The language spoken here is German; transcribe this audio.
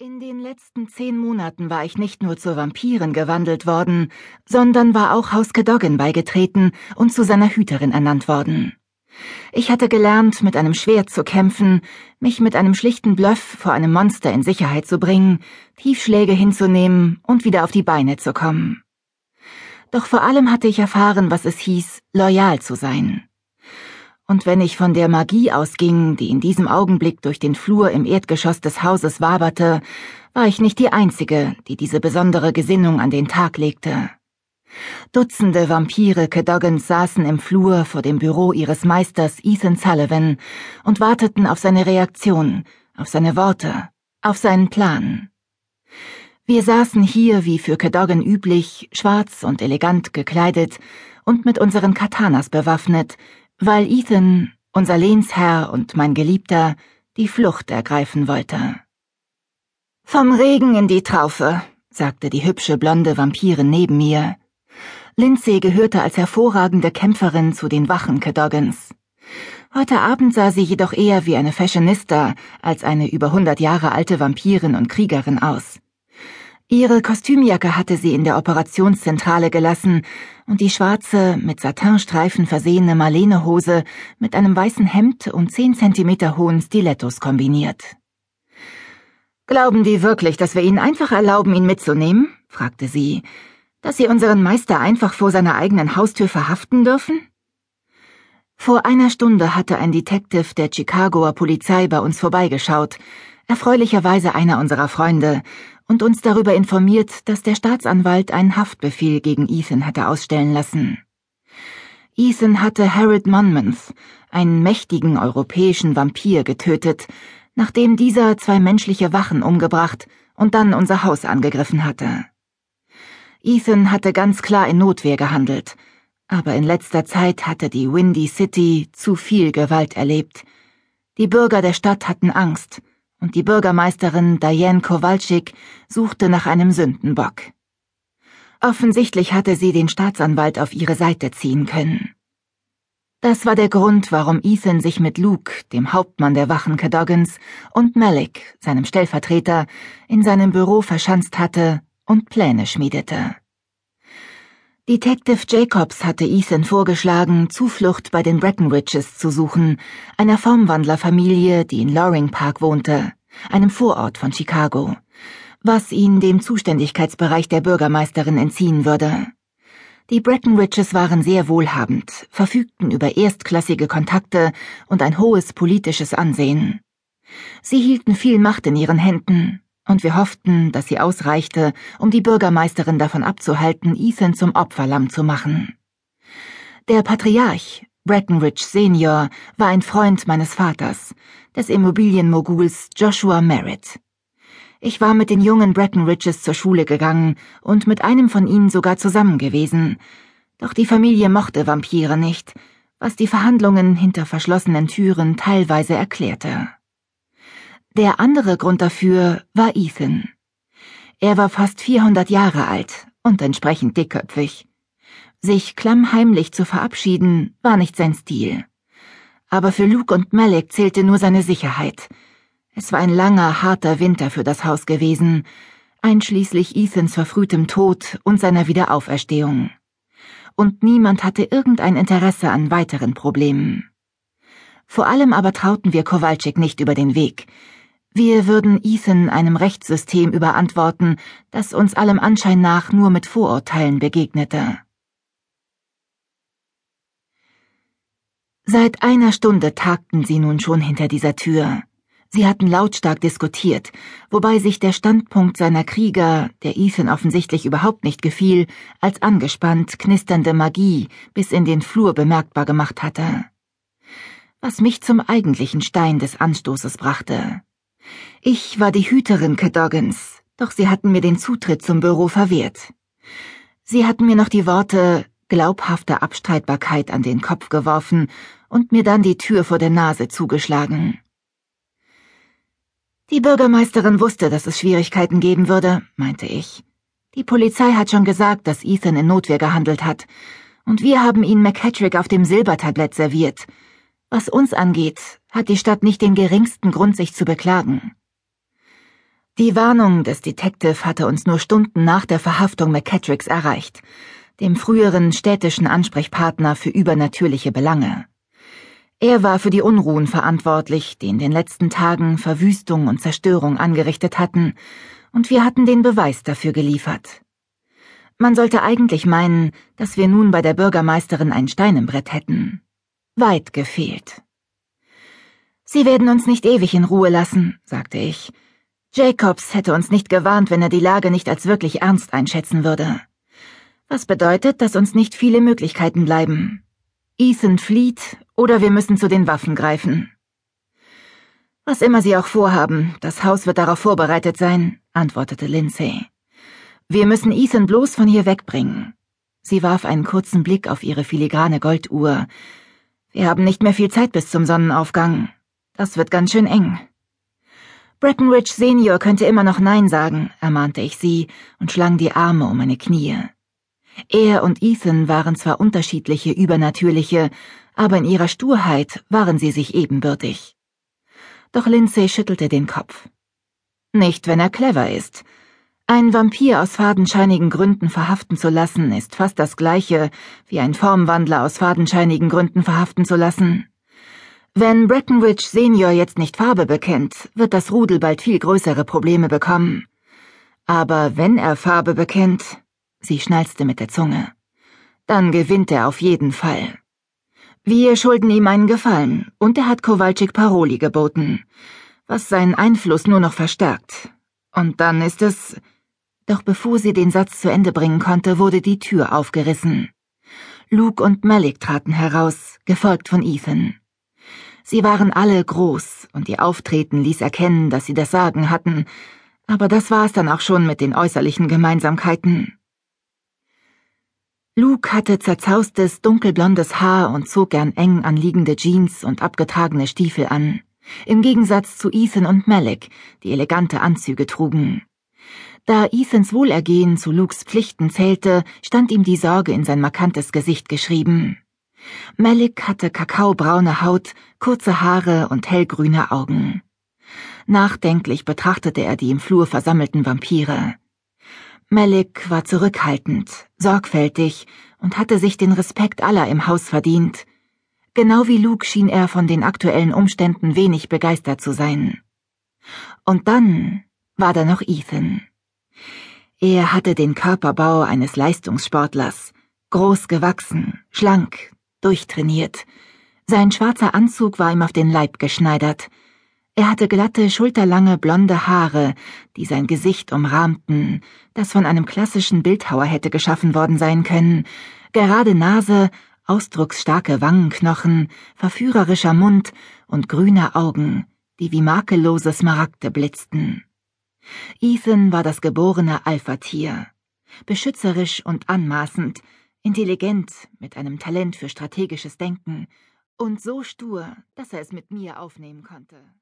In den letzten zehn Monaten war ich nicht nur zur Vampirin gewandelt worden, sondern war auch Haus Cadogan beigetreten und zu seiner Hüterin ernannt worden. Ich hatte gelernt, mit einem Schwert zu kämpfen, mich mit einem schlichten Bluff vor einem Monster in Sicherheit zu bringen, Tiefschläge hinzunehmen und wieder auf die Beine zu kommen. Doch vor allem hatte ich erfahren, was es hieß, loyal zu sein. Und wenn ich von der Magie ausging, die in diesem Augenblick durch den Flur im Erdgeschoss des Hauses waberte, war ich nicht die Einzige, die diese besondere Gesinnung an den Tag legte. Dutzende Vampire Cadoggans saßen im Flur vor dem Büro ihres Meisters Ethan Sullivan und warteten auf seine Reaktion, auf seine Worte, auf seinen Plan. Wir saßen hier wie für Cadogan üblich, schwarz und elegant gekleidet und mit unseren Katanas bewaffnet, weil Ethan, unser Lehnsherr und mein Geliebter, die Flucht ergreifen wollte. Vom Regen in die Traufe, sagte die hübsche blonde Vampirin neben mir. Lindsay gehörte als hervorragende Kämpferin zu den Wachen Cadoggans. Heute Abend sah sie jedoch eher wie eine Fashionista als eine über hundert Jahre alte Vampirin und Kriegerin aus. Ihre Kostümjacke hatte sie in der Operationszentrale gelassen und die schwarze, mit Satinstreifen versehene Marlenehose mit einem weißen Hemd und zehn Zentimeter hohen Stilettos kombiniert. Glauben die wirklich, dass wir Ihnen einfach erlauben, ihn mitzunehmen? fragte sie. Dass Sie unseren Meister einfach vor seiner eigenen Haustür verhaften dürfen? Vor einer Stunde hatte ein Detective der Chicagoer Polizei bei uns vorbeigeschaut, erfreulicherweise einer unserer Freunde, und uns darüber informiert, dass der Staatsanwalt einen Haftbefehl gegen Ethan hatte ausstellen lassen. Ethan hatte Harold Monmouth, einen mächtigen europäischen Vampir, getötet, nachdem dieser zwei menschliche Wachen umgebracht und dann unser Haus angegriffen hatte. Ethan hatte ganz klar in Notwehr gehandelt, aber in letzter Zeit hatte die Windy City zu viel Gewalt erlebt. Die Bürger der Stadt hatten Angst, und die Bürgermeisterin Diane Kowalczyk suchte nach einem Sündenbock. Offensichtlich hatte sie den Staatsanwalt auf ihre Seite ziehen können. Das war der Grund, warum Ethan sich mit Luke, dem Hauptmann der Wachen Cadoggans, und Malik, seinem Stellvertreter, in seinem Büro verschanzt hatte und Pläne schmiedete. Detective Jacobs hatte Ethan vorgeschlagen, Zuflucht bei den Breckenridges zu suchen, einer Formwandlerfamilie, die in Loring Park wohnte, einem Vorort von Chicago, was ihn dem Zuständigkeitsbereich der Bürgermeisterin entziehen würde. Die Breckenridges waren sehr wohlhabend, verfügten über erstklassige Kontakte und ein hohes politisches Ansehen. Sie hielten viel Macht in ihren Händen, und wir hofften, dass sie ausreichte, um die Bürgermeisterin davon abzuhalten, Ethan zum Opferlamm zu machen. Der Patriarch, Breckenridge Senior, war ein Freund meines Vaters, des Immobilienmoguls Joshua Merritt. Ich war mit den jungen Breckenridges zur Schule gegangen und mit einem von ihnen sogar zusammen gewesen, doch die Familie mochte Vampire nicht, was die Verhandlungen hinter verschlossenen Türen teilweise erklärte. Der andere Grund dafür war Ethan. Er war fast 400 Jahre alt und entsprechend dickköpfig. Sich klammheimlich zu verabschieden war nicht sein Stil. Aber für Luke und Malik zählte nur seine Sicherheit. Es war ein langer, harter Winter für das Haus gewesen, einschließlich Ethans verfrühtem Tod und seiner Wiederauferstehung. Und niemand hatte irgendein Interesse an weiteren Problemen. Vor allem aber trauten wir Kowalczyk nicht über den Weg, wir würden Ethan einem Rechtssystem überantworten, das uns allem Anschein nach nur mit Vorurteilen begegnete. Seit einer Stunde tagten sie nun schon hinter dieser Tür. Sie hatten lautstark diskutiert, wobei sich der Standpunkt seiner Krieger, der Ethan offensichtlich überhaupt nicht gefiel, als angespannt knisternde Magie bis in den Flur bemerkbar gemacht hatte. Was mich zum eigentlichen Stein des Anstoßes brachte. Ich war die Hüterin Cadoggans, doch sie hatten mir den Zutritt zum Büro verwehrt. Sie hatten mir noch die Worte glaubhafte Abstreitbarkeit an den Kopf geworfen und mir dann die Tür vor der Nase zugeschlagen. Die Bürgermeisterin wusste, dass es Schwierigkeiten geben würde, meinte ich. Die Polizei hat schon gesagt, dass Ethan in Notwehr gehandelt hat, und wir haben ihn McHattrick auf dem Silbertablett serviert. Was uns angeht, hat die Stadt nicht den geringsten Grund, sich zu beklagen. Die Warnung des Detective hatte uns nur Stunden nach der Verhaftung McCatricks erreicht, dem früheren städtischen Ansprechpartner für übernatürliche Belange. Er war für die Unruhen verantwortlich, die in den letzten Tagen Verwüstung und Zerstörung angerichtet hatten, und wir hatten den Beweis dafür geliefert. Man sollte eigentlich meinen, dass wir nun bei der Bürgermeisterin ein Stein im Brett hätten. Weit gefehlt. Sie werden uns nicht ewig in Ruhe lassen, sagte ich. Jacobs hätte uns nicht gewarnt, wenn er die Lage nicht als wirklich ernst einschätzen würde. Was bedeutet, dass uns nicht viele Möglichkeiten bleiben. Ethan flieht oder wir müssen zu den Waffen greifen. Was immer Sie auch vorhaben, das Haus wird darauf vorbereitet sein, antwortete Lindsay. Wir müssen Ethan bloß von hier wegbringen. Sie warf einen kurzen Blick auf ihre filigrane Golduhr. Wir haben nicht mehr viel Zeit bis zum Sonnenaufgang. Das wird ganz schön eng. Breckenridge Senior könnte immer noch Nein sagen, ermahnte ich sie und schlang die Arme um meine Knie. Er und Ethan waren zwar unterschiedliche Übernatürliche, aber in ihrer Sturheit waren sie sich ebenbürtig. Doch Lindsay schüttelte den Kopf. Nicht, wenn er clever ist. Ein Vampir aus fadenscheinigen Gründen verhaften zu lassen, ist fast das gleiche, wie ein Formwandler aus fadenscheinigen Gründen verhaften zu lassen. Wenn Breckenridge Senior jetzt nicht Farbe bekennt, wird das Rudel bald viel größere Probleme bekommen. Aber wenn er Farbe bekennt, sie schnalzte mit der Zunge, dann gewinnt er auf jeden Fall. Wir schulden ihm einen Gefallen, und er hat Kowalczyk Paroli geboten, was seinen Einfluss nur noch verstärkt. Und dann ist es doch bevor sie den Satz zu Ende bringen konnte, wurde die Tür aufgerissen. Luke und Malik traten heraus, gefolgt von Ethan. Sie waren alle groß, und ihr Auftreten ließ erkennen, dass sie das Sagen hatten, aber das war es dann auch schon mit den äußerlichen Gemeinsamkeiten. Luke hatte zerzaustes, dunkelblondes Haar und zog gern eng anliegende Jeans und abgetragene Stiefel an, im Gegensatz zu Ethan und Malik, die elegante Anzüge trugen. Da Ethans Wohlergehen zu Lukes Pflichten zählte, stand ihm die Sorge in sein markantes Gesicht geschrieben. Malik hatte kakaobraune Haut, kurze Haare und hellgrüne Augen. Nachdenklich betrachtete er die im Flur versammelten Vampire. Malik war zurückhaltend, sorgfältig und hatte sich den Respekt aller im Haus verdient. Genau wie Luke schien er von den aktuellen Umständen wenig begeistert zu sein. Und dann war da noch Ethan. Er hatte den Körperbau eines Leistungssportlers, groß gewachsen, schlank, durchtrainiert. Sein schwarzer Anzug war ihm auf den Leib geschneidert. Er hatte glatte, schulterlange, blonde Haare, die sein Gesicht umrahmten, das von einem klassischen Bildhauer hätte geschaffen worden sein können, gerade Nase, ausdrucksstarke Wangenknochen, verführerischer Mund und grüne Augen, die wie makellose Smaragde blitzten. Ethan war das geborene Alpha-Tier. Beschützerisch und anmaßend, intelligent, mit einem Talent für strategisches Denken und so stur, dass er es mit mir aufnehmen konnte.